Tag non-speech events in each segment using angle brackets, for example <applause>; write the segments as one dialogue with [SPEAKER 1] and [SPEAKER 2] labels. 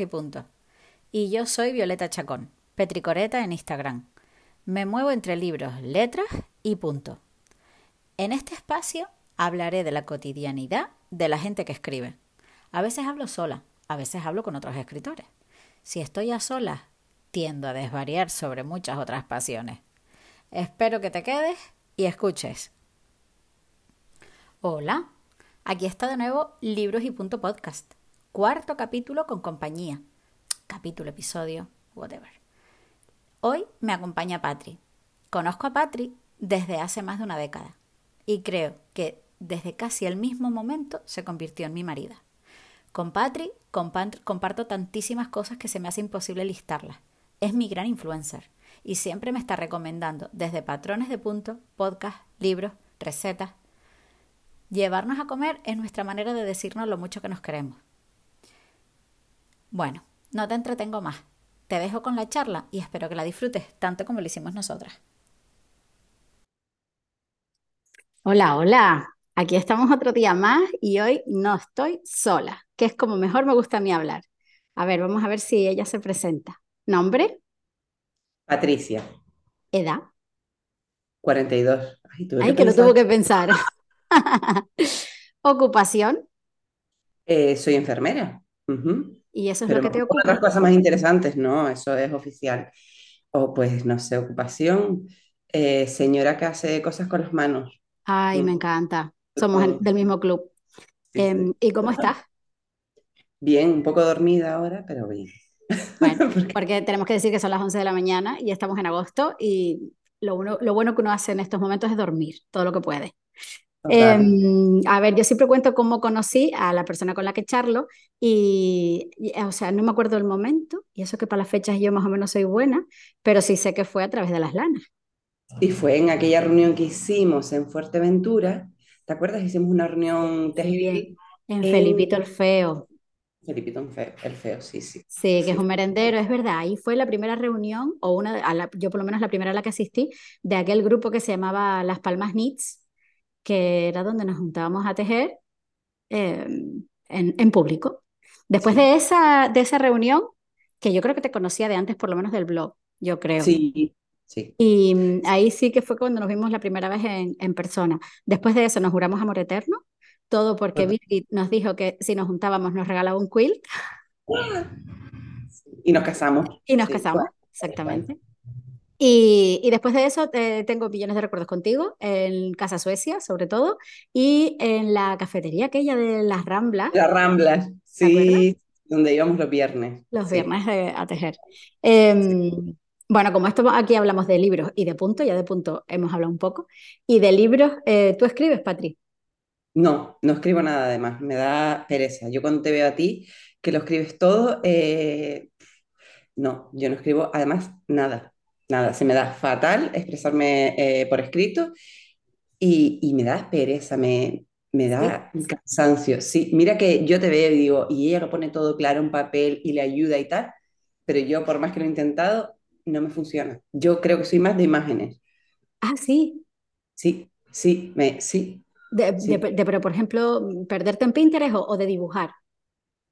[SPEAKER 1] Y Punto. Y yo soy Violeta Chacón, Petricoreta en Instagram. Me muevo entre libros, letras y punto. En este espacio hablaré de la cotidianidad de la gente que escribe. A veces hablo sola, a veces hablo con otros escritores. Si estoy a solas, tiendo a desvariar sobre muchas otras pasiones. Espero que te quedes y escuches. Hola, aquí está de nuevo Libros y Punto Podcast. Cuarto capítulo con compañía. Capítulo, episodio, whatever. Hoy me acompaña Patri. Conozco a Patri desde hace más de una década y creo que desde casi el mismo momento se convirtió en mi marida. Con Patri comparto tantísimas cosas que se me hace imposible listarlas. Es mi gran influencer y siempre me está recomendando desde patrones de punto, podcast, libros, recetas. Llevarnos a comer es nuestra manera de decirnos lo mucho que nos queremos. Bueno, no te entretengo más. Te dejo con la charla y espero que la disfrutes tanto como lo hicimos nosotras. Hola, hola. Aquí estamos otro día más y hoy no estoy sola, que es como mejor me gusta a mí hablar. A ver, vamos a ver si ella se presenta. ¿Nombre?
[SPEAKER 2] Patricia,
[SPEAKER 1] ¿Edad?
[SPEAKER 2] 42. Ay, tuve
[SPEAKER 1] Ay,
[SPEAKER 2] que
[SPEAKER 1] que lo tuvo que pensar. <laughs> Ocupación.
[SPEAKER 2] Eh, soy enfermera.
[SPEAKER 1] Y eso es
[SPEAKER 2] Pero
[SPEAKER 1] lo que te
[SPEAKER 2] gustan otras
[SPEAKER 1] ocupa.
[SPEAKER 2] cosas más interesantes, no, eso es oficial. O pues, no sé, ocupación. eh, señora que hace cosas con las manos.
[SPEAKER 1] Ay,
[SPEAKER 2] Mm,
[SPEAKER 1] me encanta. Somos el-
[SPEAKER 2] todo.
[SPEAKER 1] del mismo club.
[SPEAKER 2] Sí,
[SPEAKER 1] Em,
[SPEAKER 2] sí.
[SPEAKER 1] ¿y cómo estás?
[SPEAKER 2] Bien, un poco dormida ahora, pero bien.
[SPEAKER 1] Bueno, <laughs>
[SPEAKER 2] Porque,
[SPEAKER 1] porque tenemos que decir que son las 11 de la mañana y estamos en agosto y lo, uno- lo bueno que uno hace en estos momentos es dormir todo lo que puede. Em, a ver, yo siempre cuento cómo conocí a la persona con la que charlo y, y, o sea, no me acuerdo el momento y eso que para las fechas yo más o menos soy buena, pero sí sé que fue a través de las lanas.
[SPEAKER 2] Y fue en aquella reunión que hicimos en Fuerteventura. ¿Te acuerdas? Hicimos una reunión textil
[SPEAKER 1] en Felipito el Feo.
[SPEAKER 2] Felipito el Feo, sí, sí.
[SPEAKER 1] Sí, que es un merendero, es verdad. Ahí fue la primera reunión, o una, de- a la- yo por lo menos la primera a la que asistí, de aquel grupo que se llamaba Las Palmas Knits, que era donde nos juntábamos a tejer eh, en, en público. Después
[SPEAKER 2] sí.
[SPEAKER 1] de esa, de esa reunión, que yo creo que te conocía de antes, por lo menos del blog, yo creo.
[SPEAKER 2] Sí, sí.
[SPEAKER 1] Y mm, ahí sí que fue cuando nos vimos la primera vez en, en persona. Después de eso nos juramos amor eterno, todo porque
[SPEAKER 2] Total.
[SPEAKER 1] Birgit nos dijo que si nos juntábamos nos regalaba un quilt
[SPEAKER 2] Y nos casamos.
[SPEAKER 1] y nos
[SPEAKER 2] Sí, bueno,
[SPEAKER 1] casamos,
[SPEAKER 2] bueno.
[SPEAKER 1] exactamente. Y, y después de eso eh, tengo millones de recuerdos contigo, en Casa Suecia sobre todo, y en la cafetería aquella de las Ramblas,
[SPEAKER 2] Las Ramblas, sí, donde íbamos los viernes.
[SPEAKER 1] Los
[SPEAKER 2] Sí,
[SPEAKER 1] viernes eh, a tejer.
[SPEAKER 2] sí.
[SPEAKER 1] Em, bueno, como esto aquí hablamos de libros y de punto, ya de punto hemos hablado un poco, y de libros, eh, ¿tú escribes, Patri?
[SPEAKER 2] No, no escribo nada además, me da pereza. Yo cuando te veo a ti, que lo escribes todo, eh, no, yo no escribo además nada, nada. Se me da fatal expresarme eh, por escrito y, y me da pereza, me, me
[SPEAKER 1] Sí.
[SPEAKER 2] da cansancio. Sí, mira que yo te veo y digo, y ella lo pone todo claro en papel y le ayuda y tal, pero yo por más que lo he intentado, no me funciona. Yo creo que soy más de imágenes.
[SPEAKER 1] Ah, sí.
[SPEAKER 2] Sí, sí, me, sí,
[SPEAKER 1] De, de-
[SPEAKER 2] sí.
[SPEAKER 1] de- pero, por ejemplo, perderte en Pinterest o, o de dibujar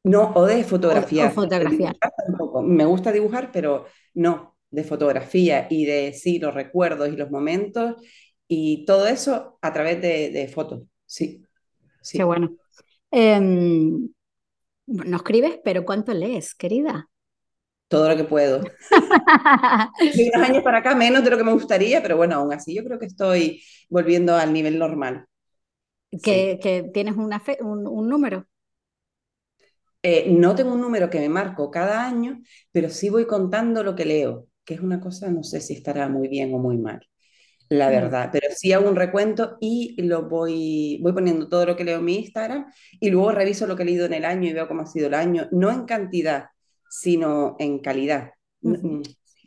[SPEAKER 2] No, o de
[SPEAKER 1] o, de- o
[SPEAKER 2] fotografía. De
[SPEAKER 1] fotografiar.
[SPEAKER 2] dibujar tampoco. Me gusta dibujar, pero no, de fotografía y de sí, los recuerdos y los momentos y todo eso a través de, de fotos. Sí,
[SPEAKER 1] Qué bueno. Em, no escribes, pero ¿cuánto lees, querida?
[SPEAKER 2] Todo lo que puedo. <laughs> De unos años para acá, menos de lo que me gustaría, pero bueno, aún así yo creo que estoy volviendo al nivel normal.
[SPEAKER 1] Que,
[SPEAKER 2] Sí.
[SPEAKER 1] que tienes una fe- un, un número.
[SPEAKER 2] Eh, no tengo un número que me marco cada año, pero sí voy contando lo que leo, que es una cosa, no sé si estará muy bien o muy mal. la verdad, pero sí hago un recuento y lo voy, voy poniendo todo lo que leo en mi Instagram y luego reviso lo que he leído en el año y veo cómo ha sido el año, no en cantidad, sino en calidad. Mm,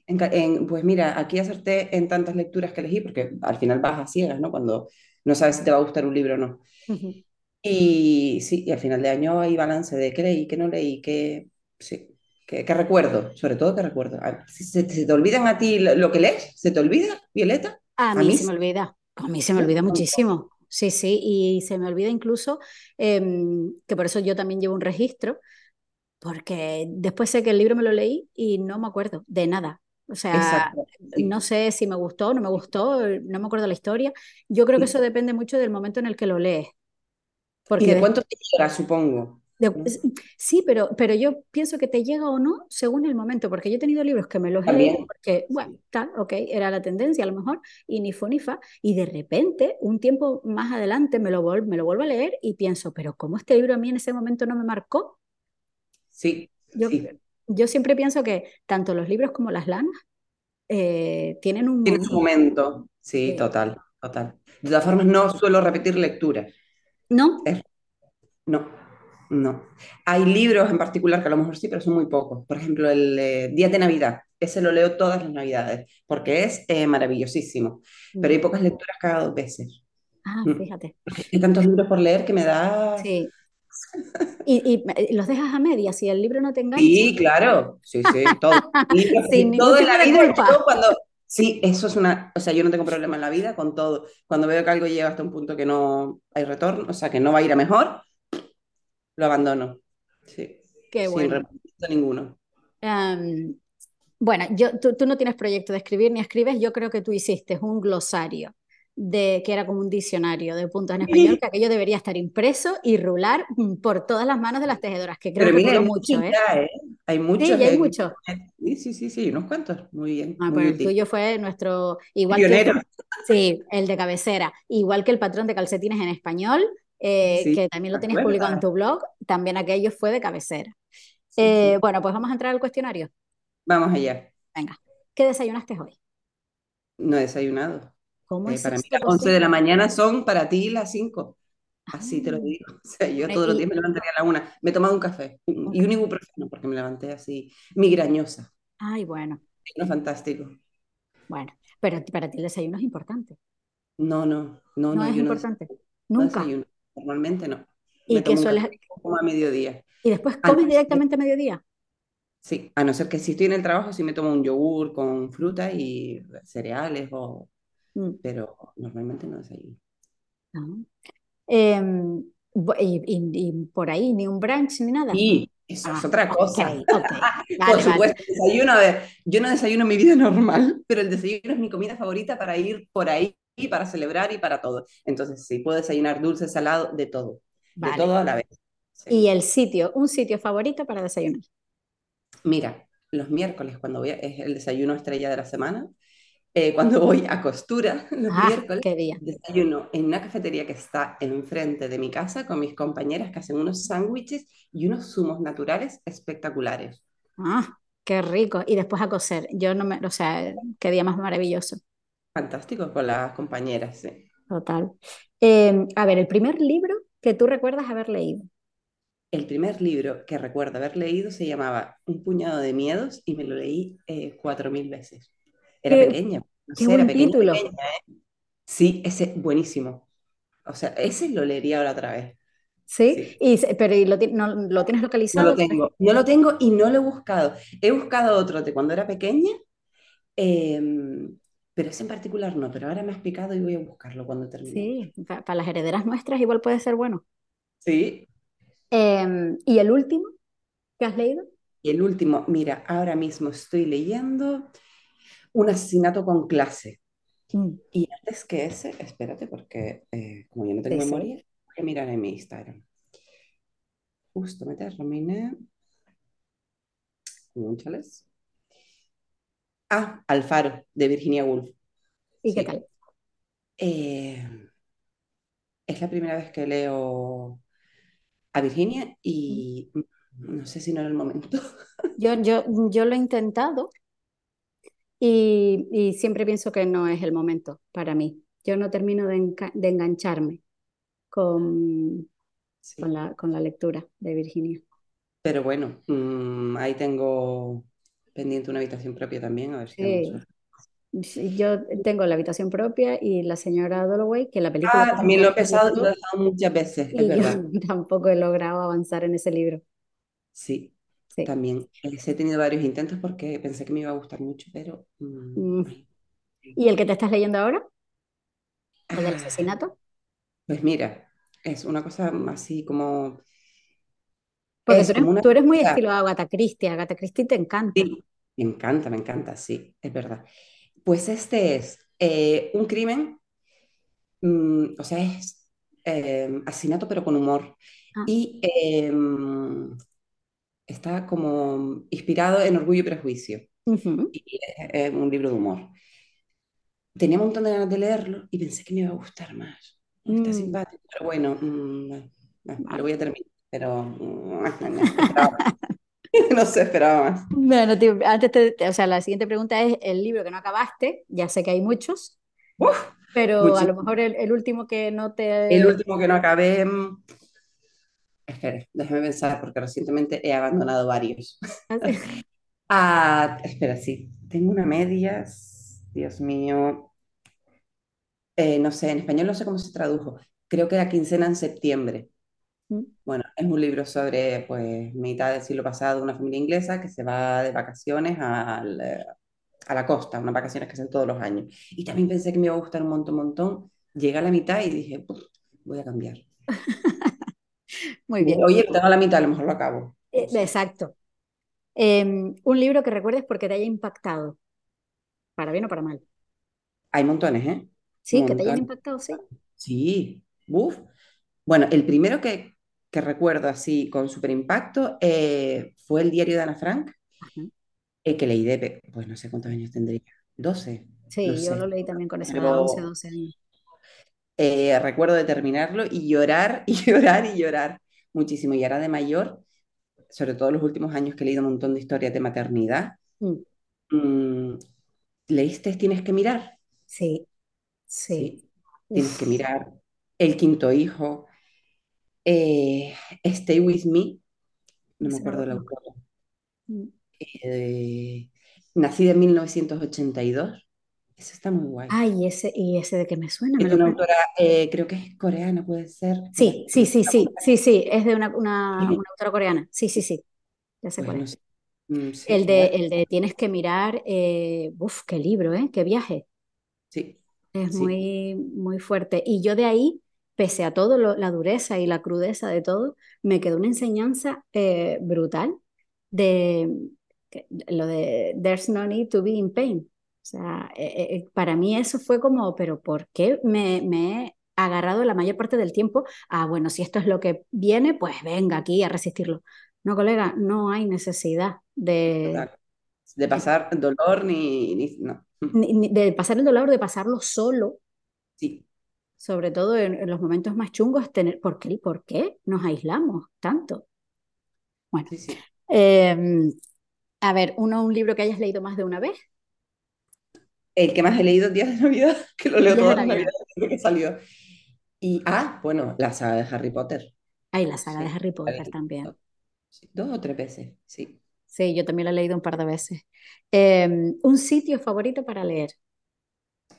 [SPEAKER 2] en en- pues mira, aquí acerté en tantas lecturas que elegí, porque al final vas a ciegas, ¿no? Cuando no sabes si te va a gustar un libro o no. Y sí, y al final de año hay balance de qué leí, qué no leí, qué, sí, qué recuerdo, sobre todo qué recuerdo. A- si se, se te olvidan a ti lo, que lees, ¿se te olvida, Violeta?
[SPEAKER 1] A
[SPEAKER 2] A
[SPEAKER 1] mí se me olvida. A mí se me olvida muchísimo. sí, sí, y se me olvida incluso em, que por eso yo también llevo un registro, porque después sé que el libro me lo leí y no me acuerdo de nada. O sea,
[SPEAKER 2] Exacto. sí.
[SPEAKER 1] no sé si me gustó, no me gustó, no me acuerdo la historia. Yo creo que eso depende mucho del momento en el que lo lees,
[SPEAKER 2] ¿Y
[SPEAKER 1] porque
[SPEAKER 2] de
[SPEAKER 1] des-
[SPEAKER 2] cuánto te llega, supongo?
[SPEAKER 1] Es- sí, pero, pero yo pienso que te llega o no según el momento, porque yo he tenido libros que me los he leído porque, bueno, tal, ok, era la tendencia a lo mejor, y ni fu ni fa, y de repente, un tiempo más adelante, me lo, vol- me lo vuelvo a leer y pienso, pero ¿cómo este libro a mí en ese momento no me marcó?
[SPEAKER 2] Sí,
[SPEAKER 1] Yo,
[SPEAKER 2] sí.
[SPEAKER 1] yo siempre pienso que tanto los libros como las lanas eh, tienen un
[SPEAKER 2] Tiene su
[SPEAKER 1] momento.
[SPEAKER 2] momento. Sí, total, total. De todas formas, no suelo repetir lectura.
[SPEAKER 1] ¿No?
[SPEAKER 2] Es- no, no. Hay libros en particular que a lo mejor sí, pero son muy pocos. Por ejemplo, el eh, Día de Navidad. Ese lo leo todas las Navidades porque es eh, maravillosísimo. Pero hay
[SPEAKER 1] Mm.
[SPEAKER 2] pocas lecturas cada dos veces.
[SPEAKER 1] Ah,
[SPEAKER 2] Mm.
[SPEAKER 1] fíjate.
[SPEAKER 2] Hay tantos libros por leer que me da...
[SPEAKER 1] Sí. Y, y, los dejas a medias, si el libro no te engancha,
[SPEAKER 2] Sí, claro, sí, sí, todo. <laughs>
[SPEAKER 1] Sin
[SPEAKER 2] todo en la vida, yo cuando... Sí, eso es una... O sea, yo no tengo problema en la vida con todo. Cuando veo que algo llega hasta un punto que no hay retorno, o sea, que no va a ir a mejor, lo abandono. Sí,
[SPEAKER 1] Qué
[SPEAKER 2] sin
[SPEAKER 1] bueno.
[SPEAKER 2] remordimiento ninguno.
[SPEAKER 1] Am, bueno, yo, tú, tú no tienes proyecto de escribir ni escribes, yo creo que tú hiciste un glosario de que era como un diccionario de puntos en español, que aquello debería estar impreso y rular por todas las manos de las tejedoras, que creo
[SPEAKER 2] Pero
[SPEAKER 1] que
[SPEAKER 2] mira, hay
[SPEAKER 1] mucho, ¿eh?
[SPEAKER 2] ya, ¿eh? Hay
[SPEAKER 1] Sí,
[SPEAKER 2] muchos.
[SPEAKER 1] ya hay muchos.
[SPEAKER 2] Sí, sí, sí, sí, unos cuantos. Muy bien,
[SPEAKER 1] Ah,
[SPEAKER 2] muy
[SPEAKER 1] pero el tuyo fue nuestro, igual que
[SPEAKER 2] Pionero.
[SPEAKER 1] el, sí, el de cabecera, igual que el patrón de calcetines en español, eh,
[SPEAKER 2] Sí,
[SPEAKER 1] que también lo
[SPEAKER 2] ¿te
[SPEAKER 1] tenías publicado en tu blog, también aquello fue de cabecera.
[SPEAKER 2] Sí,
[SPEAKER 1] Eh,
[SPEAKER 2] sí.
[SPEAKER 1] bueno, pues vamos a entrar al cuestionario.
[SPEAKER 2] Vamos allá.
[SPEAKER 1] Venga, ¿qué desayunaste hoy?
[SPEAKER 2] No he desayunado.
[SPEAKER 1] ¿Cómo
[SPEAKER 2] Eh,
[SPEAKER 1] es
[SPEAKER 2] para mí las 11 de la mañana son para ti las 5.
[SPEAKER 1] Ah,
[SPEAKER 2] Así te lo digo. <laughs> O sea, yo todos los días me levantaría a la una. Me he tomado un café un-
[SPEAKER 1] ok.
[SPEAKER 2] y un ibuprofeno porque me levanté así migrañosa.
[SPEAKER 1] Ay, bueno,
[SPEAKER 2] No, fantástico.
[SPEAKER 1] bueno, pero para ti el desayuno es importante.
[SPEAKER 2] No, no, no,
[SPEAKER 1] ¿No
[SPEAKER 2] no,
[SPEAKER 1] es
[SPEAKER 2] yo
[SPEAKER 1] importante?
[SPEAKER 2] No
[SPEAKER 1] Nunca.
[SPEAKER 2] desayuno. Normalmente no.
[SPEAKER 1] ¿Y qué sueles,
[SPEAKER 2] como a mediodía.
[SPEAKER 1] y después comes directamente a mediodía?
[SPEAKER 2] sí, a no ser que si estoy en el trabajo, sí me tomo un yogur con fruta y cereales, o,
[SPEAKER 1] Mm,
[SPEAKER 2] pero normalmente no desayuno.
[SPEAKER 1] no. Em, y, y- y por ahí, ni un brunch ni nada.
[SPEAKER 2] Y eso es
[SPEAKER 1] Ah,
[SPEAKER 2] otra cosa. <laughs> Por
[SPEAKER 1] Vale, vale.
[SPEAKER 2] supuesto, desayuno, a ver, yo no desayuno mi vida <laughs> normal, pero el desayuno es mi comida favorita para ir por ahí, para celebrar y para todo. Entonces, sí, puedo desayunar dulce, salado, de todo, de todo a la vez. Sí.
[SPEAKER 1] Y el sitio, un sitio favorito para desayunar.
[SPEAKER 2] Mira, los miércoles, cuando voy a- es el desayuno estrella de la semana, eh, cuando voy a costura, <laughs> los
[SPEAKER 1] Ah,
[SPEAKER 2] miércoles,
[SPEAKER 1] qué día.
[SPEAKER 2] desayuno en una cafetería que está enfrente de mi casa con mis compañeras que hacen unos sándwiches y unos zumos naturales espectaculares.
[SPEAKER 1] Ah, qué rico. Y después a coser. Yo no me, o sea, qué día más maravilloso.
[SPEAKER 2] Fantástico con las compañeras, sí.
[SPEAKER 1] Total. Em, a ver, el primer libro que tú recuerdas haber leído.
[SPEAKER 2] El primer libro que recuerdo haber leído se llamaba Un puñado de miedos y me lo leí eh, cuatro mil veces. Era
[SPEAKER 1] Qué,
[SPEAKER 2] pequeña, no
[SPEAKER 1] qué
[SPEAKER 2] sé, era pequeña,
[SPEAKER 1] título.
[SPEAKER 2] pequeña. Sí, ese, buenísimo. O sea, ese lo leería ahora otra vez.
[SPEAKER 1] ¿Sí?
[SPEAKER 2] Sí.
[SPEAKER 1] Y, pero ¿y lo, no, lo tienes
[SPEAKER 2] No
[SPEAKER 1] localizado?
[SPEAKER 2] lo tengo, no lo tengo y no lo he buscado. He buscado otro de cuando era pequeña, em, pero ese en particular no, pero ahora me has picado y voy a buscarlo cuando terminemos.
[SPEAKER 1] Sí, pa- para las herederas nuestras igual puede ser bueno.
[SPEAKER 2] Sí.
[SPEAKER 1] Em, ¿y el último que has leído?
[SPEAKER 2] Y el último, mira, ahora mismo estoy leyendo Un asesinato con clase.
[SPEAKER 1] Mm,
[SPEAKER 2] Y antes que ese, espérate, porque eh, como yo no tengo
[SPEAKER 1] sí.
[SPEAKER 2] memoria, voy a mirar en mi Instagram. Justo me terminé. Cónchales. Ah, Alfaro, de Virginia Woolf.
[SPEAKER 1] ¿Y qué tal?
[SPEAKER 2] Eh, es la primera vez que leo a Virginia y no sé si no era el momento. <laughs>
[SPEAKER 1] Yo, yo, yo lo he intentado y, y siempre pienso que no es el momento para mí. Yo no termino de, de engancharme con,
[SPEAKER 2] Sí.
[SPEAKER 1] con la, con la lectura de Virginia.
[SPEAKER 2] Pero bueno, mm, ahí tengo pendiente una habitación propia también, a ver si
[SPEAKER 1] yo tengo la habitación propia y la señora Dalloway, que la película
[SPEAKER 2] Ah, también lo he y lo he dejado muchas veces, es
[SPEAKER 1] yo
[SPEAKER 2] verdad. <laughs>
[SPEAKER 1] tampoco he logrado avanzar en ese libro.
[SPEAKER 2] Sí,
[SPEAKER 1] Sí.
[SPEAKER 2] también. He tenido varios intentos porque pensé que me iba a gustar mucho, pero... mm,
[SPEAKER 1] Mm. ¿Y el que te estás leyendo ahora? ¿El del
[SPEAKER 2] Ah,
[SPEAKER 1] asesinato?
[SPEAKER 2] Pues mira, es una cosa así como,
[SPEAKER 1] Porque tú
[SPEAKER 2] es
[SPEAKER 1] eres,
[SPEAKER 2] una...
[SPEAKER 1] tú eres muy estilo Agatha Christie, Agatha Christie te encanta.
[SPEAKER 2] Sí, me encanta, me encanta, sí, es verdad. Pues este es eh, un crimen, mm, o sea, es eh, asesinato pero con humor.
[SPEAKER 1] Ah,
[SPEAKER 2] Y eh, está como inspirado en Orgullo y Prejuicio.
[SPEAKER 1] ujú,
[SPEAKER 2] Y es, un libro de humor. Tenía un montón de ganas de leerlo y pensé que me iba a gustar más. Está
[SPEAKER 1] mm,
[SPEAKER 2] simpático, pero bueno, mm, no, no, lo voy a terminar, pero mm, no, no, esperaba, <laughs> no sé, esperaba más.
[SPEAKER 1] Bueno, tío, antes te- o sea, la siguiente pregunta es el libro que no acabaste, ya sé que hay muchos,
[SPEAKER 2] Uf,
[SPEAKER 1] pero a lo
[SPEAKER 2] muchísimo.
[SPEAKER 1] mejor el, el último que no
[SPEAKER 2] El
[SPEAKER 1] te...
[SPEAKER 2] último que no acabé, mm, espera, déjame pensar, porque recientemente he abandonado varios. <laughs> <laughs> Ah, espera, sí, tengo una medias, Dios mío, eh, no sé, en español no sé cómo se tradujo, creo que la quincena en septiembre. Bueno, es un libro sobre, pues, mitad del siglo pasado, una familia inglesa que se va de vacaciones al, a la costa, unas vacaciones que hacen todos los años. Y también pensé que me iba a gustar un montón, un montón. Llegué a la mitad y dije, "Puf, voy a cambiar. <laughs>
[SPEAKER 1] Muy bien,
[SPEAKER 2] Oye, tengo a la mitad, a lo mejor lo acabo.
[SPEAKER 1] Eh, exacto. Em, un libro que recuerdes porque te haya impactado, para bien o para mal.
[SPEAKER 2] Hay montones, ¿eh?
[SPEAKER 1] Sí, que te hayan impactado, sí.
[SPEAKER 2] Sí, uf. Bueno, el primero que, que recuerdo así con súper impacto eh, fue el diario de Ana Frank, eh, que leí de, pues no sé cuántos años tendría, 12 no
[SPEAKER 1] Sí, yo lo leí también con esa edad, 11,
[SPEAKER 2] Pero
[SPEAKER 1] 12 años.
[SPEAKER 2] eh, recuerdo de terminarlo y llorar <laughs> y llorar y llorar muchísimo. Y ahora de mayor, sobre todo los últimos años que he leído un montón de historias de maternidad,
[SPEAKER 1] Mm,
[SPEAKER 2] mm, ¿leíste Tienes que mirar?
[SPEAKER 1] Sí, sí.
[SPEAKER 2] Sí, tienes que mirar. El quinto hijo, eh, Stay With Me, no me acuerdo
[SPEAKER 1] lo
[SPEAKER 2] del
[SPEAKER 1] conozco.
[SPEAKER 2] autor.
[SPEAKER 1] Mm.
[SPEAKER 2] Eh, Nacida en 1982, eso está muy guay.
[SPEAKER 1] Ay, ese, y ese de que me suena,
[SPEAKER 2] Es de una autora, eh, creo que es coreana, puede ser.
[SPEAKER 1] Sí, sí, sí, sí, sí, sí, es de una, una,
[SPEAKER 2] y-
[SPEAKER 1] una autora coreana. Sí, sí, sí, ya sé cuál es.
[SPEAKER 2] mm, sí,
[SPEAKER 1] El de, el de tienes que mirar, eh, uf, qué libro, ¿eh? Qué viaje.
[SPEAKER 2] Sí,
[SPEAKER 1] Es
[SPEAKER 2] sí,
[SPEAKER 1] muy, muy fuerte. Y yo de ahí, pese a todo, lo- la dureza y la crudeza de todo, me quedó una enseñanza eh, brutal de lo de There's no need to be in pain. O sea, eh, eh, para mí eso fue como, pero ¿por qué me, me he agarrado la mayor parte del tiempo? Ah, bueno, si esto es lo que viene, pues venga aquí a resistirlo. No, colega, no hay necesidad de,
[SPEAKER 2] total. De pasar dolor ni, ni- no.
[SPEAKER 1] ni- ni- de pasar el dolor, de pasarlo solo
[SPEAKER 2] Sí,
[SPEAKER 1] sobre todo en, en los momentos más chungos, tener, ¿por qué, por qué nos aislamos tanto? Bueno,
[SPEAKER 2] sí, sí.
[SPEAKER 1] eh, a ver, uno, un libro que hayas leído más de una vez,
[SPEAKER 2] El que más he leído Días de Navidad, <laughs> que lo leo todas las
[SPEAKER 1] Navidad.
[SPEAKER 2] Navidades desde que salió. Y, ah, bueno, la saga de Harry Potter.
[SPEAKER 1] Ay, la saga de Harry Potter también.
[SPEAKER 2] dos o tres veces, sí.
[SPEAKER 1] Sí, yo también la he leído un par de veces. Eh, un sitio favorito para leer.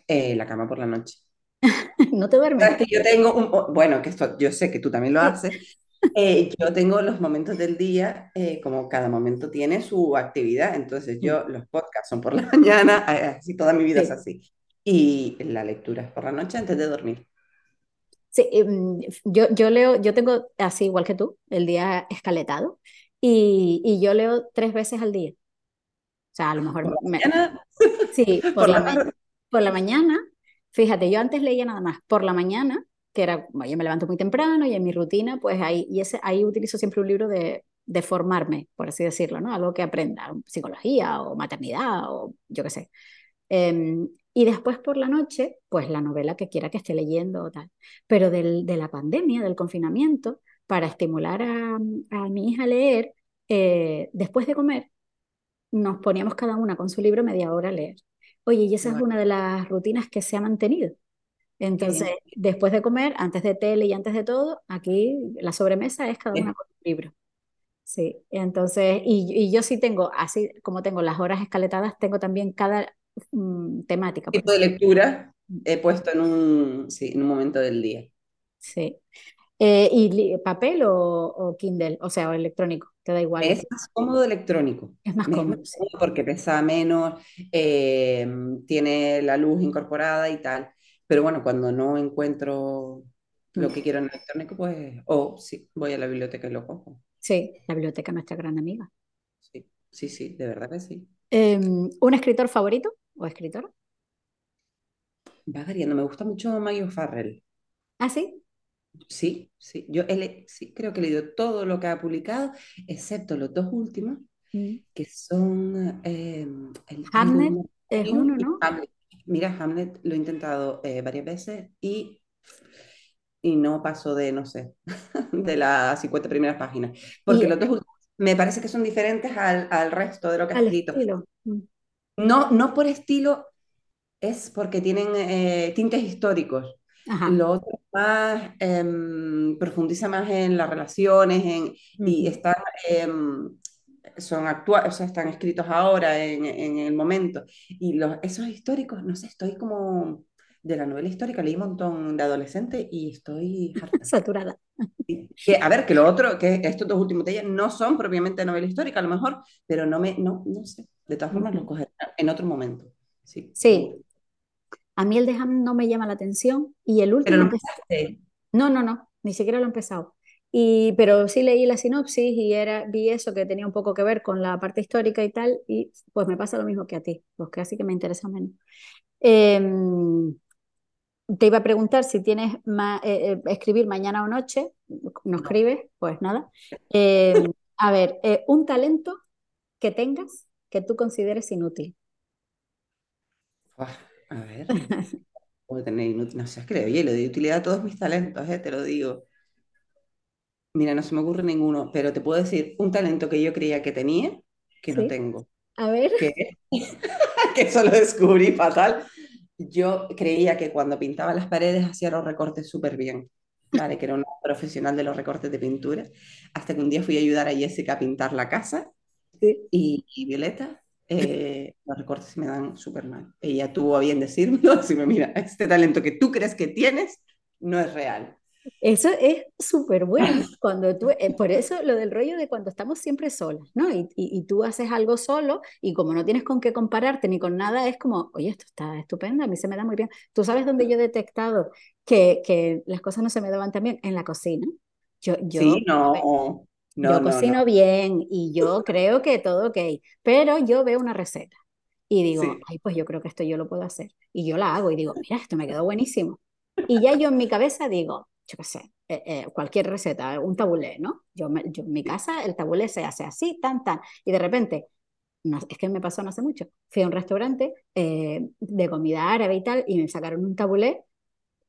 [SPEAKER 2] Eh, la cama por la noche. <laughs>
[SPEAKER 1] ¿No te duermes?
[SPEAKER 2] Sabes que yo tengo un, bueno, que esto yo sé que tú también lo haces. eh, yo tengo los momentos del día, eh, como cada momento tiene su actividad, entonces
[SPEAKER 1] Mm,
[SPEAKER 2] yo los podcasts son por la <laughs> mañana, así toda mi vida es
[SPEAKER 1] Sí,
[SPEAKER 2] así. Y la lectura es por la noche antes de dormir.
[SPEAKER 1] sí, em, yo, yo leo, yo tengo así igual que tú, el día escaletado y, y yo leo tres veces al día. O sea, a lo
[SPEAKER 2] Por
[SPEAKER 1] mejor
[SPEAKER 2] la
[SPEAKER 1] me,
[SPEAKER 2] mañana,
[SPEAKER 1] Sí, <laughs> por
[SPEAKER 2] por
[SPEAKER 1] la,
[SPEAKER 2] la
[SPEAKER 1] por la mañana, fíjate, yo antes leía nada más por la mañana, que era, yo me levanto muy temprano y en mi rutina, pues ahí, y ese, ahí utilizo siempre un libro de, de formarme, por así decirlo, ¿no? Algo que aprenda, psicología o maternidad o yo qué sé. Em, y después por la noche, pues la novela que quiera que esté leyendo o tal. Pero del, de la pandemia, del confinamiento, para estimular a, a mi hija a leer, eh, después de comer, nos poníamos cada una con su libro media hora a leer. Oye, y esa es una de las rutinas que se ha mantenido. Entonces, después de comer, antes de tele y antes de todo, aquí la sobremesa es cada una con un libro. Sí, entonces, y, y yo sí tengo, así como tengo las horas escaletadas, tengo también cada mm, temática,
[SPEAKER 2] Tipo de lectura he puesto en un, sí, en un momento del día.
[SPEAKER 1] Sí. Eh, ¿y papel o, o Kindle? O sea, o electrónico, te da igual
[SPEAKER 2] es más cómodo electrónico.
[SPEAKER 1] Es más
[SPEAKER 2] Me es más
[SPEAKER 1] cómodo,
[SPEAKER 2] porque pesa menos, eh, tiene la luz incorporada y tal. Pero bueno, cuando no encuentro lo que quiero en electrónico, pues, o sí, voy a la biblioteca y lo cojo.
[SPEAKER 1] Sí, la biblioteca es nuestra gran amiga.
[SPEAKER 2] Sí, sí, sí, de verdad que sí.
[SPEAKER 1] Em, ¿un escritor favorito o escritora?
[SPEAKER 2] Va variando, me gusta mucho Maggie Farrell.
[SPEAKER 1] ¿Ah, sí?
[SPEAKER 2] Sí, sí, yo he sí, creo que he leído todo lo que ha publicado, excepto los dos últimos,
[SPEAKER 1] Mm.
[SPEAKER 2] que son eh, El
[SPEAKER 1] Hamlet es uno, ¿no?
[SPEAKER 2] Hamlet. Mira, Hamlet lo he intentado eh, varias veces y, y no paso de, no sé, <laughs> de las 50 primeras páginas,
[SPEAKER 1] Y
[SPEAKER 2] porque los dos últimos me parece que son diferentes al, al resto de lo que ha escrito.
[SPEAKER 1] estilo. Mm.
[SPEAKER 2] No, no por estilo, es porque tienen eh, tintes históricos.
[SPEAKER 1] Ajá.
[SPEAKER 2] Lo otro más em, profundiza más en las relaciones en, y
[SPEAKER 1] Ujú.
[SPEAKER 2] están, em, son actuales, o sea, están escritos ahora en, en el momento. Y los, esos históricos, no sé, estoy como de la novela histórica, leí un montón de adolescente y estoy harta. <laughs>
[SPEAKER 1] Saturada.
[SPEAKER 2] Que, a ver, que lo otro, que estos dos últimos de no son propiamente novela histórica, a lo mejor, pero no me, no, no sé. De todas formas, los cogeré en otro momento. Sí,
[SPEAKER 1] Sí. A mí el de Ham no me llama la atención y el
[SPEAKER 2] Pero
[SPEAKER 1] último que...
[SPEAKER 2] empezaste.
[SPEAKER 1] No, no, no, ni siquiera lo he empezado. Y, pero sí leí la sinopsis y era, vi eso que tenía un poco que ver con la parte histórica y tal, y pues me pasa lo mismo que a ti, pues que así que me interesa menos. Em, te iba a preguntar si tienes ma- eh, eh, escribir mañana o noche, no
[SPEAKER 2] No.
[SPEAKER 1] escribes, pues nada. Em, a ver, eh, un talento que tengas que tú consideres inútil.
[SPEAKER 2] Buah, a ver. <laughs> Puedo tener inútil, no sé, es que le oye, le doy utilidad a todos mis talentos, eh, te lo digo. Mira, no se me ocurre ninguno, pero te puedo decir un talento que yo creía que tenía, que no
[SPEAKER 1] Sí,
[SPEAKER 2] tengo,
[SPEAKER 1] a ver,
[SPEAKER 2] que, <laughs> que eso lo descubrí fatal. Yo creía que cuando pintaba las paredes hacía los recortes súper bien, ¿vale? Que era una profesional de los recortes de pintura, hasta que un día fui a ayudar a Jessica a pintar la casa
[SPEAKER 1] sí.
[SPEAKER 2] y, y Violeta, eh, los recortes me dan súper mal. Ella tuvo a bien decírmelo, <laughs> decirme, mira, este talento que tú crees que tienes no es real.
[SPEAKER 1] Eso es súper bueno, cuando tú, eh, por eso lo del rollo de cuando estamos siempre solas, ¿no? Y, y, y tú haces algo solo y como no tienes con qué compararte ni con nada, es como, oye, esto está estupendo, a mí se me da muy bien. ¿Tú sabes dónde yo he detectado que, que las cosas no se me daban tan bien? En la cocina. Yo, yo,
[SPEAKER 2] Sí, no, no,
[SPEAKER 1] yo
[SPEAKER 2] no,
[SPEAKER 1] cocino
[SPEAKER 2] no.
[SPEAKER 1] bien y yo creo que todo ok, pero yo veo una receta y digo,
[SPEAKER 2] Sí.
[SPEAKER 1] ay, pues yo creo que esto yo lo puedo hacer. Y yo la hago y digo, mira, esto me quedó buenísimo. Y ya yo en mi cabeza digo, yo qué sé, eh, eh, cualquier receta, un tabulé, ¿no? Yo, me- yo en mi casa el tabulé se hace así, tan, tan. Y de repente, no, es que me pasó no hace mucho, fui a un restaurante eh, de comida árabe y tal y me sacaron un tabulé.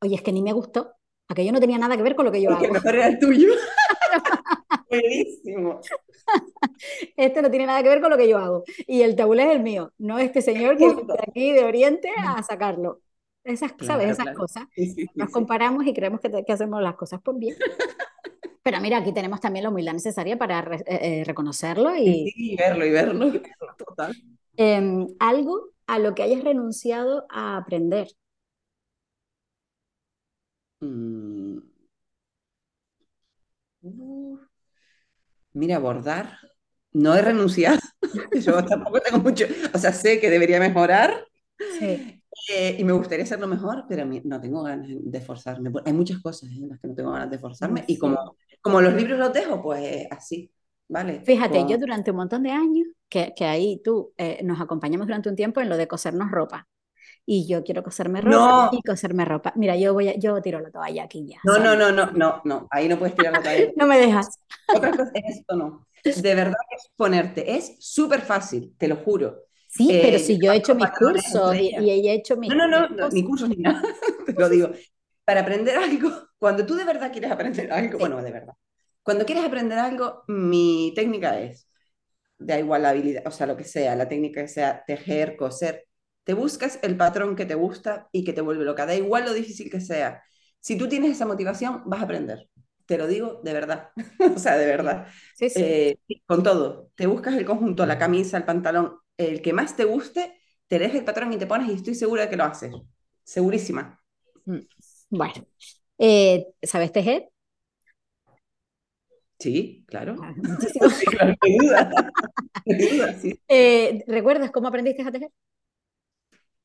[SPEAKER 1] Oye, es que ni me gustó. Aquello no tenía nada que ver con lo que yo <laughs>
[SPEAKER 2] Porque
[SPEAKER 1] hago.
[SPEAKER 2] mejor era el tuyo. Buenísimo. <laughs>
[SPEAKER 1] Este no tiene nada que ver con lo que yo hago. Y el tabulé es el mío, no este señor que viene de aquí de Oriente a sacarlo. Esas, ¿sabes? Esas
[SPEAKER 2] claro.
[SPEAKER 1] cosas.
[SPEAKER 2] Sí, sí, sí,
[SPEAKER 1] Nos
[SPEAKER 2] sí.
[SPEAKER 1] comparamos y creemos que, que hacemos las cosas por bien. <laughs> Pero mira, aquí tenemos también la humildad necesaria para re- eh, eh, reconocerlo y
[SPEAKER 2] verlo, y verlo. <laughs> Total.
[SPEAKER 1] em, algo a lo que hayas renunciado a aprender.
[SPEAKER 2] Mm. Mira, bordar. No he renunciado. <laughs> Yo tampoco tengo mucho. O sea, sé que debería mejorar
[SPEAKER 1] Sí,
[SPEAKER 2] eh, y me gustaría hacerlo mejor, pero no tengo ganas de esforzarme. Hay muchas cosas en las que no tengo ganas de esforzarme y
[SPEAKER 1] sí.
[SPEAKER 2] como, como los libros los dejo, pues así, ¿vale?
[SPEAKER 1] Fíjate, yo durante un montón de años, que, que ahí tú eh, nos acompañamos durante un tiempo en lo de cosernos ropa. Y yo quiero coserme ropa
[SPEAKER 2] No,
[SPEAKER 1] y coserme ropa. Mira, yo voy a, yo tiro la toalla aquí ya,
[SPEAKER 2] no, no, no, no, no, no. Ahí no puedes tirar la toalla. <laughs>
[SPEAKER 1] No me dejas.
[SPEAKER 2] Otra cosa es esto no. De verdad es ponerte. Es súper fácil, te lo juro.
[SPEAKER 1] Sí, pero
[SPEAKER 2] Eh,
[SPEAKER 1] si
[SPEAKER 2] yo
[SPEAKER 1] he hecho mis cursos y, y he hecho mi,
[SPEAKER 2] No, no, no,
[SPEAKER 1] mis
[SPEAKER 2] no, ni cursos ni nada. <laughs> Te lo digo. Para aprender algo, cuando tú de verdad quieres aprender algo,
[SPEAKER 1] Sí,
[SPEAKER 2] bueno, de verdad. Cuando quieres aprender algo, mi técnica es, da igual la habilidad, o sea, lo que sea, la técnica que sea, tejer, coser, te buscas el patrón que te gusta y que te vuelve loca, da igual lo difícil que sea. Si tú tienes esa motivación, vas a aprender. Te lo digo de verdad, <laughs> o sea, de verdad.
[SPEAKER 1] sí, sí.
[SPEAKER 2] Eh, con todo, te buscas el conjunto, la camisa, el pantalón, el que más te guste, te dejas el patrón y te pones y estoy segura de que lo haces. Segurísima.
[SPEAKER 1] Mm. Bueno, eh, ¿sabes tejer?
[SPEAKER 2] Sí, claro.
[SPEAKER 1] Ah. <laughs>
[SPEAKER 2] Sí, claro, duda. <laughs> Duda, sí.
[SPEAKER 1] Eh, ¿recuerdas cómo aprendiste a tejer?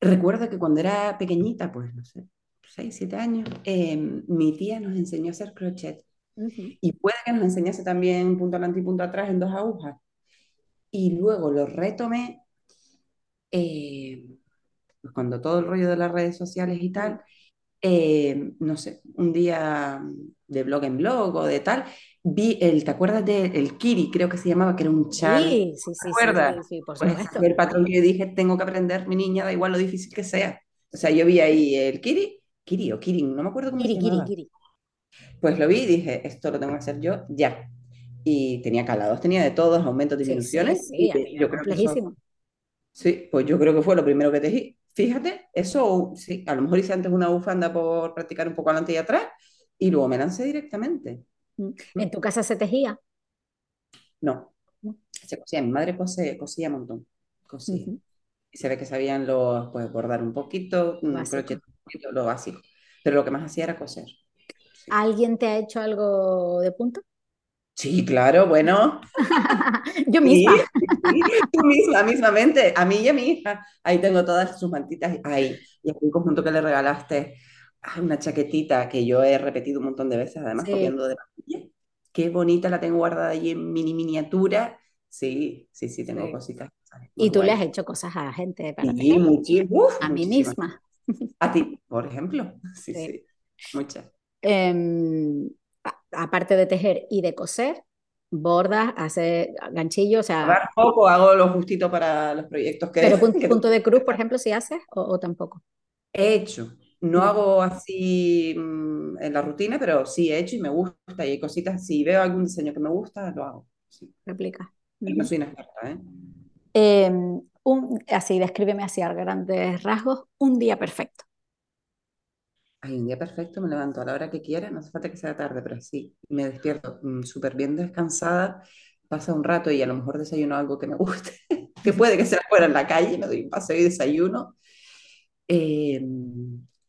[SPEAKER 2] Recuerdo que cuando era pequeñita, pues no sé, 6, 7 años, eh, mi tía nos enseñó a hacer crochet. Y puede que nos enseñase también punto adelante y punto atrás en dos agujas. Y luego lo retomé eh, pues cuando todo el rollo de las redes sociales y tal, eh, no sé, un día de blog en blog o de tal, vi el, ¿te acuerdas del el Kiri? Creo que se llamaba, que era un chal.
[SPEAKER 1] Sí, sí,
[SPEAKER 2] ¿Te
[SPEAKER 1] sí, sí,
[SPEAKER 2] acuerdas?
[SPEAKER 1] sí, sí, por
[SPEAKER 2] Pues
[SPEAKER 1] supuesto.
[SPEAKER 2] fue el patrón que yo dije, tengo que aprender, mi niña, da igual lo difícil que sea. O sea, yo vi ahí el Kiri, Kiri o Kirin, no me acuerdo cómo se
[SPEAKER 1] Kiri, kiri,
[SPEAKER 2] llamaba.
[SPEAKER 1] kiri.
[SPEAKER 2] Pues lo vi y dije, esto lo tengo que hacer yo ya. Y tenía calados, tenía de todos, aumentos,
[SPEAKER 1] Sí, sí,
[SPEAKER 2] disminuciones.
[SPEAKER 1] sí,
[SPEAKER 2] Y yo creo que eso, sí, pues yo creo que fue lo primero que tejí. Fíjate, eso sí, a lo mejor hice antes una bufanda por practicar un poco adelante y atrás y luego me lancé directamente.
[SPEAKER 1] ¿En tu casa se tejía?
[SPEAKER 2] No, se cosía. Mi madre cose, cosía un montón, cosía.
[SPEAKER 1] Ujú.
[SPEAKER 2] Y se ve que sabían los, pues bordar un poquito, crochet lo básico. Pero lo que más hacía era coser. Sí,
[SPEAKER 1] ¿Alguien te ha hecho algo de punto?
[SPEAKER 2] Sí, claro, bueno. <laughs>
[SPEAKER 1] Yo misma.
[SPEAKER 2] sí, sí, tú misma, mismamente, a mí y a mi hija. Ahí tengo todas sus mantitas. Ahí, y un conjunto que le regalaste, una chaquetita que yo he repetido un montón de veces, además
[SPEAKER 1] Sí,
[SPEAKER 2] copiando de la tuya. Qué bonita, la tengo guardada allí en mini miniatura. Sí, sí, sí, tengo
[SPEAKER 1] sí.
[SPEAKER 2] cositas
[SPEAKER 1] Y tú le has hecho cosas a gente para
[SPEAKER 2] Sí, uf,
[SPEAKER 1] A mí misma.
[SPEAKER 2] A ti, por ejemplo. <laughs> Sí,
[SPEAKER 1] Sí.
[SPEAKER 2] sí, muchas.
[SPEAKER 1] Em, a- aparte de tejer y de coser, bordas, haces ganchillo, o sea,
[SPEAKER 2] Hablar poco, hago lo justito para los proyectos que,
[SPEAKER 1] pero <laughs> pun-
[SPEAKER 2] que
[SPEAKER 1] punto de cruz, por ejemplo, si haces o, o tampoco.
[SPEAKER 2] He hecho, no hago así mm, en la rutina, pero sí he hecho y me gusta. Y hay cositas, si veo algún diseño que me gusta, lo hago. Sí.
[SPEAKER 1] replica.
[SPEAKER 2] Pero no soy una experta, ¿eh?
[SPEAKER 1] Em, un, así, descríbeme así a grandes rasgos, un día perfecto.
[SPEAKER 2] Hay un día perfecto, me levanto a la hora que quiera, no hace falta que sea tarde, pero sí, me despierto mm, súper bien descansada, pasa un rato y a lo mejor desayuno algo que me guste, <laughs> que puede que sea fuera en la calle, me doy un paseo y desayuno. Eh,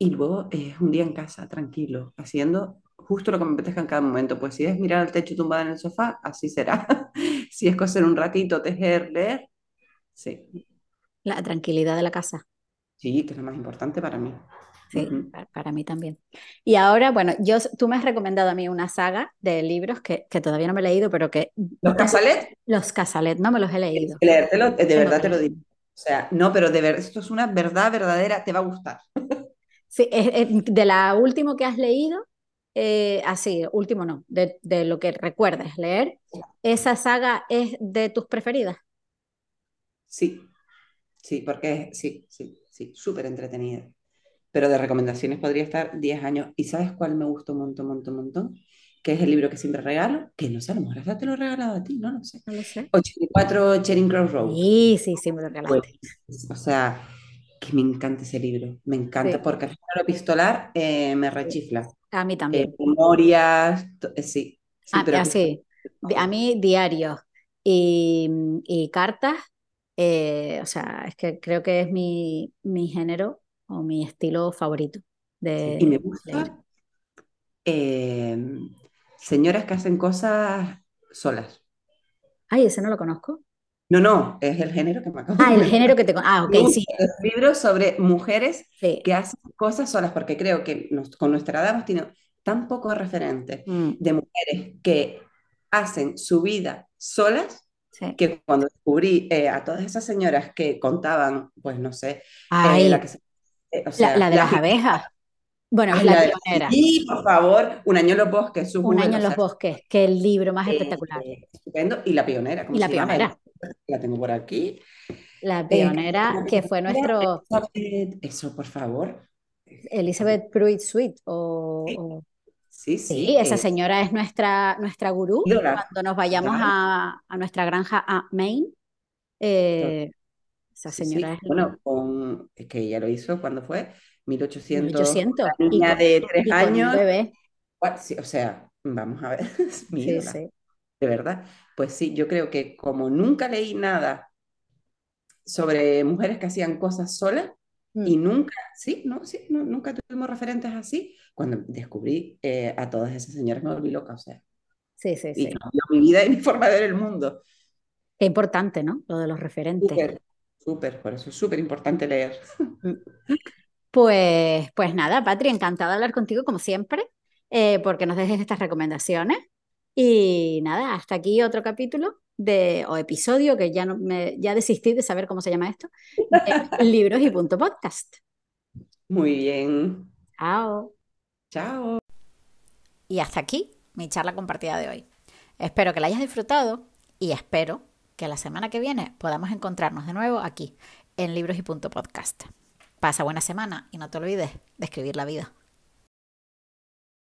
[SPEAKER 2] y luego es un día en casa, tranquilo, haciendo justo lo que me apetezca en cada momento. Pues si es mirar al techo tumbada en el sofá, así será. <laughs> Si es coser un ratito, tejer, leer, sí,
[SPEAKER 1] La tranquilidad de la casa.
[SPEAKER 2] sí, que es lo más importante para mí.
[SPEAKER 1] Sí,
[SPEAKER 2] Ujú.
[SPEAKER 1] pa- para mí también. Y ahora, bueno, yo, tú me has recomendado a mí una saga de libros que, que todavía no me he leído, pero que
[SPEAKER 2] Los Casalet,
[SPEAKER 1] los Casalet no me los he leído.
[SPEAKER 2] leértelo, de verdad te lo digo. O sea, no, pero de verdad, esto es una verdad verdadera, te va a gustar. <laughs>
[SPEAKER 1] Sí, es- es de la último que has leído, eh, así, último no, de, de lo que recuerdes leer, ¿esa saga es de tus preferidas?
[SPEAKER 2] Sí, sí, porque es- sí, sí, sí, súper entretenida. Pero de recomendaciones podría estar 10 años. ¿Y sabes cuál me gustó un montón, montón, montón? Que es el libro que siempre regalo, que no sé, a lo mejor hasta te lo he regalado a ti, no lo sé.
[SPEAKER 1] No lo sé.
[SPEAKER 2] 84 Charing Cross Road.
[SPEAKER 1] Sí, sí, sí, me lo regalaste.
[SPEAKER 2] Pues, o sea, que me encanta ese libro, me encanta,
[SPEAKER 1] Sí,
[SPEAKER 2] porque al final epistolar eh, me rechifla.
[SPEAKER 1] A mí
[SPEAKER 2] Eh,
[SPEAKER 1] también.
[SPEAKER 2] memorias, eh, sí, sí,
[SPEAKER 1] A,
[SPEAKER 2] pero
[SPEAKER 1] así, di- a mí diarios y, y cartas, eh, o sea, es que creo que es mi, mi género o mi estilo favorito
[SPEAKER 2] Sí, Y me
[SPEAKER 1] de
[SPEAKER 2] gusta eh, señoras que hacen cosas solas.
[SPEAKER 1] Ay, ese no lo conozco.
[SPEAKER 2] No, no, es el género que me acabo de
[SPEAKER 1] Ah, el género que te... Ah, ok, sí,
[SPEAKER 2] libros sobre mujeres
[SPEAKER 1] sí.
[SPEAKER 2] que hacen cosas solas, porque creo que nos- con nuestra edad hemos tenido tan pocos referentes
[SPEAKER 1] Mm,
[SPEAKER 2] de mujeres que hacen su vida solas,
[SPEAKER 1] sí.
[SPEAKER 2] que cuando descubrí eh, a todas esas señoras que contaban, pues no sé, eh, la
[SPEAKER 1] Ay,
[SPEAKER 2] que se- eh, o
[SPEAKER 1] la,
[SPEAKER 2] sea,
[SPEAKER 1] la de
[SPEAKER 2] la
[SPEAKER 1] las abejas. Bueno,
[SPEAKER 2] ay,
[SPEAKER 1] la pionera.
[SPEAKER 2] sí, por favor, Un año en los bosques, su
[SPEAKER 1] Un año en los bosques, que el libro más
[SPEAKER 2] eh,
[SPEAKER 1] espectacular.
[SPEAKER 2] eh, estupendo, y la pionera,
[SPEAKER 1] Y
[SPEAKER 2] ¿cómo
[SPEAKER 1] la
[SPEAKER 2] se
[SPEAKER 1] pionera,
[SPEAKER 2] La tengo por aquí.
[SPEAKER 1] la
[SPEAKER 2] Eh,
[SPEAKER 1] pionera
[SPEAKER 2] la
[SPEAKER 1] que fue nuestro
[SPEAKER 2] Elizabeth, eso, por favor.
[SPEAKER 1] Elizabeth Pruitt Sweet o,
[SPEAKER 2] Sí,
[SPEAKER 1] o-
[SPEAKER 2] sí,
[SPEAKER 1] Sí,
[SPEAKER 2] sí,
[SPEAKER 1] esa
[SPEAKER 2] eh,
[SPEAKER 1] señora es nuestra, nuestra gurú.
[SPEAKER 2] ídola,
[SPEAKER 1] Cuando nos vayamos a, a nuestra granja a Maine, eh, esa señora
[SPEAKER 2] sí,
[SPEAKER 1] es
[SPEAKER 2] bueno, con, es que ella lo hizo cuando fue 1800,
[SPEAKER 1] 1800
[SPEAKER 2] una
[SPEAKER 1] y
[SPEAKER 2] niña
[SPEAKER 1] con,
[SPEAKER 2] de tres
[SPEAKER 1] y un
[SPEAKER 2] años,
[SPEAKER 1] bebé.
[SPEAKER 2] O sea, vamos a ver, <laughs>
[SPEAKER 1] Sí, sí.
[SPEAKER 2] de verdad. Pues sí, yo creo que como nunca leí nada sobre mujeres que hacían cosas solas y
[SPEAKER 1] Mm,
[SPEAKER 2] nunca, sí, no, sí, no, nunca tuvimos referentes así, cuando descubrí eh, a todas esas señoras me volví loca, o sea,
[SPEAKER 1] sí, sí,
[SPEAKER 2] y
[SPEAKER 1] sí.
[SPEAKER 2] cambió mi vida y <laughs> mi forma de ver el mundo.
[SPEAKER 1] Qué importante, ¿no? Lo de los referentes.
[SPEAKER 2] Súper, súper, por eso es súper importante leer.
[SPEAKER 1] Pues, pues nada, Patri, encantada de hablar contigo como siempre, eh, porque nos dejes estas recomendaciones. Y nada, hasta aquí otro capítulo de, o episodio, que ya, no me, ya desistí de saber cómo se llama esto, de <laughs> Libros y Punto Podcast.
[SPEAKER 2] Muy bien.
[SPEAKER 1] Chao.
[SPEAKER 2] Chao.
[SPEAKER 1] Y hasta aquí mi charla compartida de hoy. Espero que la hayas disfrutado y espero que la semana que viene podamos encontrarnos de nuevo aquí en Libros y Punto Podcast. Pasa buena semana y no te olvides de escribir la vida.